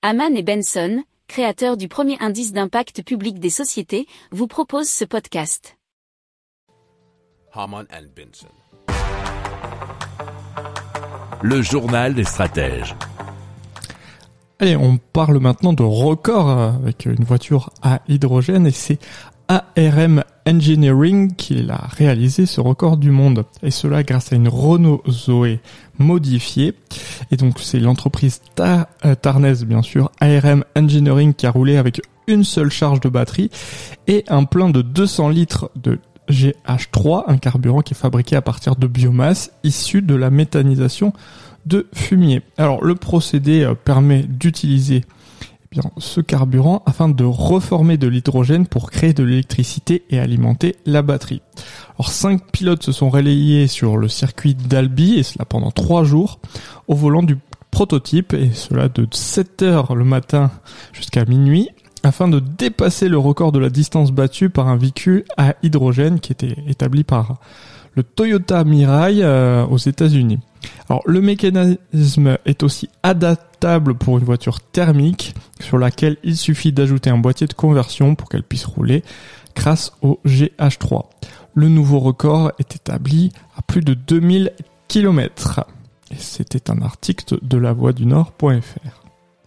Haman et Benson, créateurs du premier indice d'impact public des sociétés, vous proposent ce podcast. Haman and Benson. Le journal des stratèges. Allez, on parle maintenant de record euh, avec une voiture à hydrogène et c'est ARM Engineering qui l'a réalisé ce record du monde. Et cela grâce à une Renault Zoé modifiée. Et donc c'est l'entreprise ta euh, tarnaise bien sûr, ARM Engineering qui a roulé avec une seule charge de batterie et un plein de 200 litres de GH3, un carburant qui est fabriqué à partir de biomasse issu de la méthanisation de fumier. Alors le procédé euh, permet d'utiliser bien, ce carburant afin de reformer de l'hydrogène pour créer de l'électricité et alimenter la batterie. Alors cinq pilotes se sont relayés sur le circuit d'Albi et cela pendant trois jours au volant du prototype et cela de 7 heures le matin jusqu'à minuit afin de dépasser le record de la distance battue par un véhicule à hydrogène qui était établi par le Toyota Mirai euh, aux États-Unis. Alors le mécanisme est aussi adaptable pour une voiture thermique sur laquelle il suffit d'ajouter un boîtier de conversion pour qu'elle puisse rouler grâce au GH3. Le nouveau record est établi à plus de 2000 km. C'était un article de la voix du Nord.fr.